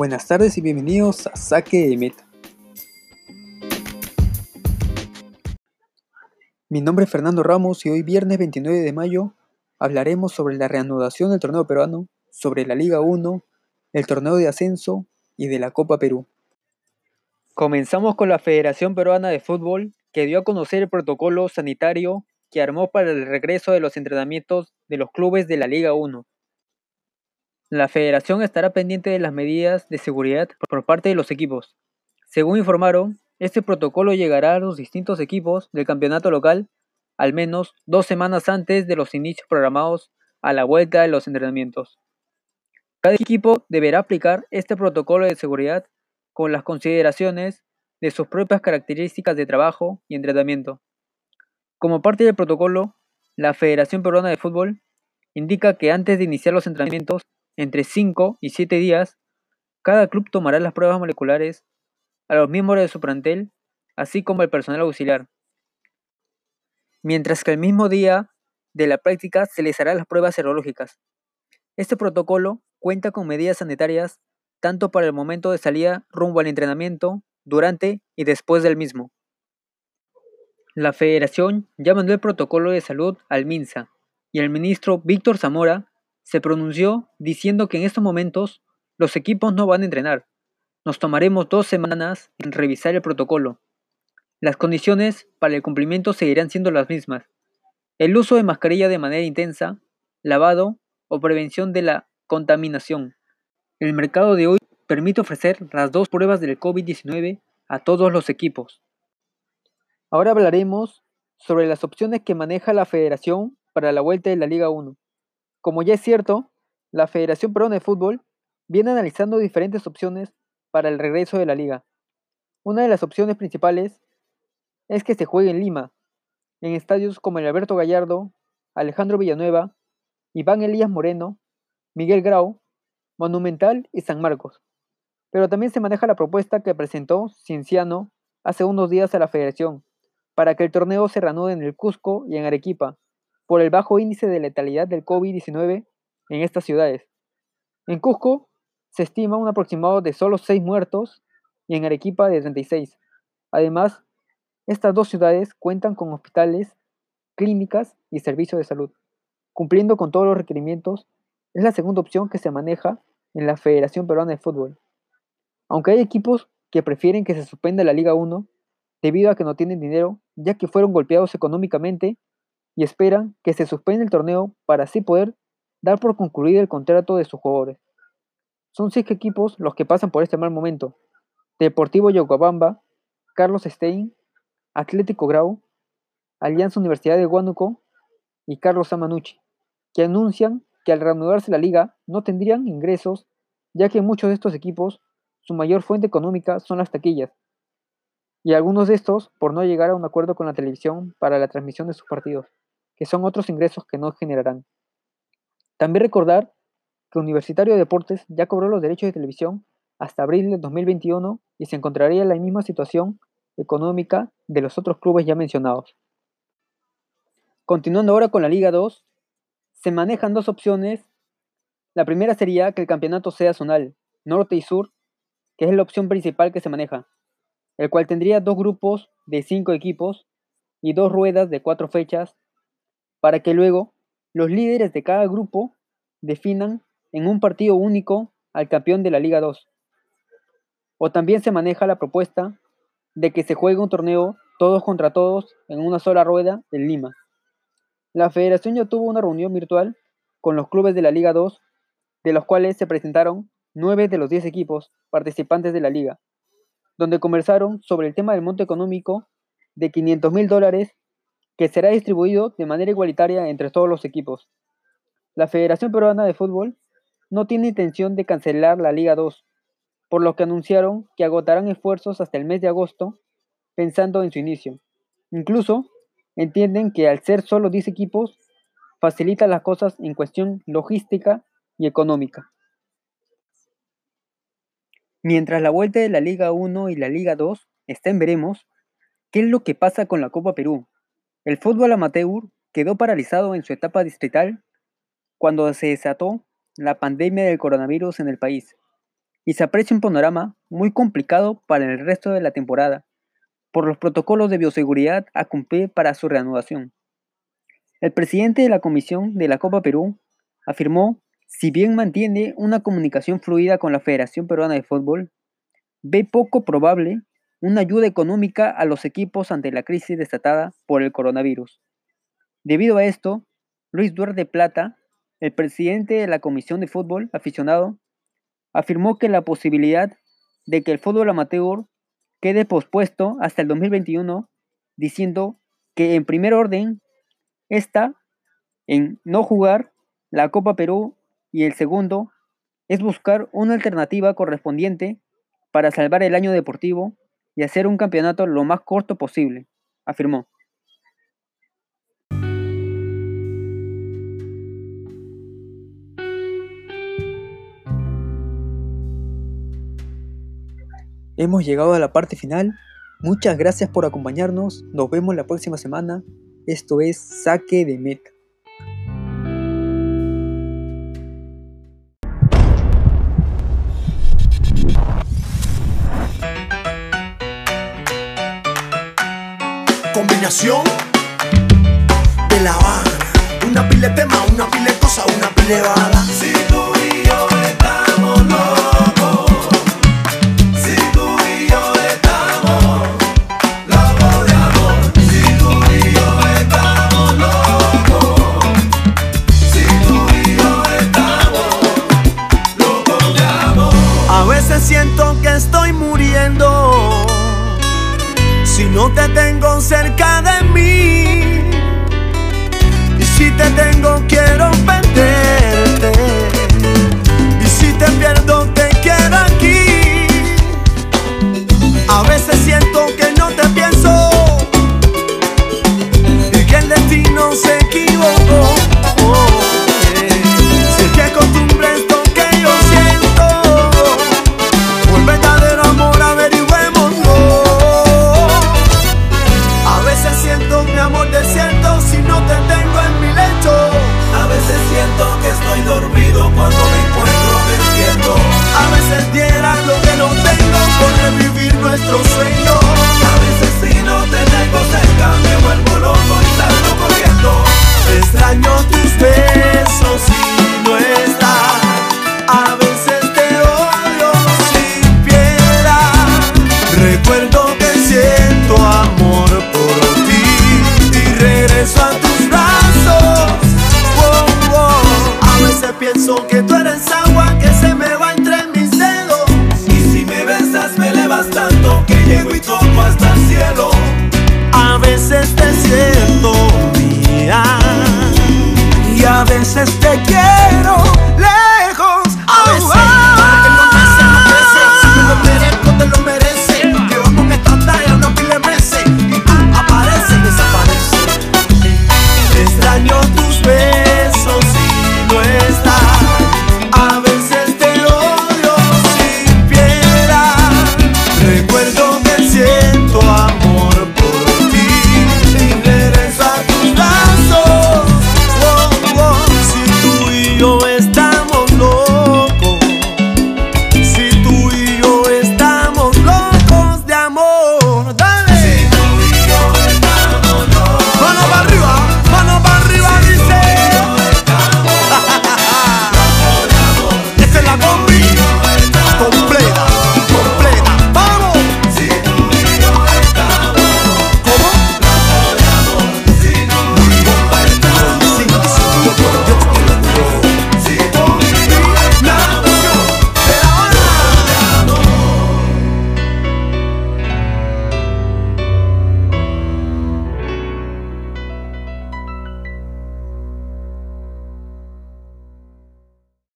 Buenas tardes y bienvenidos a Saque de Meta. Mi nombre es Fernando Ramos y hoy viernes 29 de mayo hablaremos sobre la reanudación del torneo peruano, sobre la Liga 1, el torneo de ascenso y de la Copa Perú. Comenzamos con la Federación Peruana de Fútbol, que dio a conocer el protocolo sanitario que armó para el regreso de los entrenamientos de los clubes de la Liga 1. La federación estará pendiente de las medidas de seguridad por parte de los equipos. Según informaron, este protocolo llegará a los distintos equipos del campeonato local al menos dos semanas antes de los inicios programados a la vuelta de los entrenamientos. Cada equipo deberá aplicar este protocolo de seguridad con las consideraciones de sus propias características de trabajo y entrenamiento. Como parte del protocolo, la Federación Peruana de Fútbol indica que antes de iniciar los entrenamientos entre 5 y 7 días, cada club tomará las pruebas moleculares a los miembros de su plantel, así como al personal auxiliar. Mientras que el mismo día de la práctica se les hará las pruebas serológicas. Este protocolo cuenta con medidas sanitarias tanto para el momento de salida rumbo al entrenamiento, durante y después del mismo. La federación ya mandó el protocolo de salud al MINSA y el ministro Víctor Zamora se pronunció diciendo que en estos momentos los equipos no van a entrenar. Nos tomaremos dos semanas en revisar el protocolo. Las condiciones para el cumplimiento seguirán siendo las mismas. El uso de mascarilla de manera intensa, lavado o prevención de la contaminación. El mercado de hoy permite ofrecer las dos pruebas del COVID-19 a todos los equipos. Ahora hablaremos sobre las opciones que maneja la federación para la vuelta de la Liga 1. Como ya es cierto, la Federación Peruana de Fútbol viene analizando diferentes opciones para el regreso de la liga. Una de las opciones principales es que se juegue en Lima, en estadios como el Alberto Gallardo, Alejandro Villanueva, Iván Elías Moreno, Miguel Grau, Monumental y San Marcos. Pero también se maneja la propuesta que presentó Cienciano hace unos días a la federación, para que el torneo se reanude en el Cusco y en Arequipa, por el bajo índice de letalidad del COVID-19 en estas ciudades. En Cusco se estima un aproximado de solo 6 muertos y en Arequipa de 36. Además, estas dos ciudades cuentan con hospitales, clínicas y servicios de salud. Cumpliendo con todos los requerimientos, es la segunda opción que se maneja en la Federación Peruana de Fútbol. Aunque hay equipos que prefieren que se suspenda la Liga 1 debido a que no tienen dinero, ya que fueron golpeados económicamente y esperan que se suspenda el torneo para así poder dar por concluido el contrato de sus jugadores. Son cinco equipos los que pasan por este mal momento. Deportivo Yocobamba, Carlos Stein, Atlético Grau, Alianza Universidad de Huánuco y Carlos Amanucci, que anuncian que al reanudarse la liga no tendrían ingresos, ya que muchos de estos equipos su mayor fuente económica son las taquillas, y algunos de estos por no llegar a un acuerdo con la televisión para la transmisión de sus partidos que son otros ingresos que no generarán. También recordar que Universitario de Deportes ya cobró los derechos de televisión hasta abril de 2021 y se encontraría en la misma situación económica de los otros clubes ya mencionados. Continuando ahora con la Liga 2, se manejan dos opciones. La primera sería que el campeonato sea zonal, norte y sur, que es la opción principal que se maneja, el cual tendría dos grupos de cinco equipos y dos ruedas de cuatro fechas para que luego los líderes de cada grupo definan en un partido único al campeón de la Liga 2. O también se maneja la propuesta de que se juegue un torneo todos contra todos en una sola rueda en Lima. La federación ya tuvo una reunión virtual con los clubes de la Liga 2, de los cuales se presentaron nueve de los diez equipos participantes de la liga, donde conversaron sobre el tema del monto económico de 500 mil dólares que será distribuido de manera igualitaria entre todos los equipos. La Federación Peruana de Fútbol no tiene intención de cancelar la Liga 2, por lo que anunciaron que agotarán esfuerzos hasta el mes de agosto pensando en su inicio. Incluso entienden que al ser solo 10 equipos facilita las cosas en cuestión logística y económica. Mientras la vuelta de la Liga 1 y la Liga 2 está en veremos, ¿qué es lo que pasa con la Copa Perú? El fútbol amateur quedó paralizado en su etapa distrital cuando se desató la pandemia del coronavirus en el país. y se aprecia un panorama muy complicado para el resto de la temporada, por los protocolos de bioseguridad a cumplir para su reanudación. El presidente de la Comisión de la Copa Perú afirmó, si bien mantiene una comunicación fluida con la Federación Peruana de Fútbol, ve poco probable una ayuda económica a los equipos ante la crisis desatada por el coronavirus. Debido a esto, Luis Duarte Plata, el presidente de la Comisión de Fútbol Aficionado, afirmó que la posibilidad de que el fútbol amateur quede pospuesto hasta el 2021, diciendo que en primer orden está en no jugar la Copa Perú y el segundo es buscar una alternativa correspondiente para salvar el año deportivo y hacer un campeonato lo más corto posible, afirmó. Hemos llegado a la parte final. Muchas gracias por acompañarnos. Nos vemos la próxima semana. Esto es Saque de Meta. De La Habana. Una pile tema, una pile cosa, una pile bala. Si no te tengo cerca de mí, y si te tengo quiero perderte, y si te pierdo te quiero aquí. A veces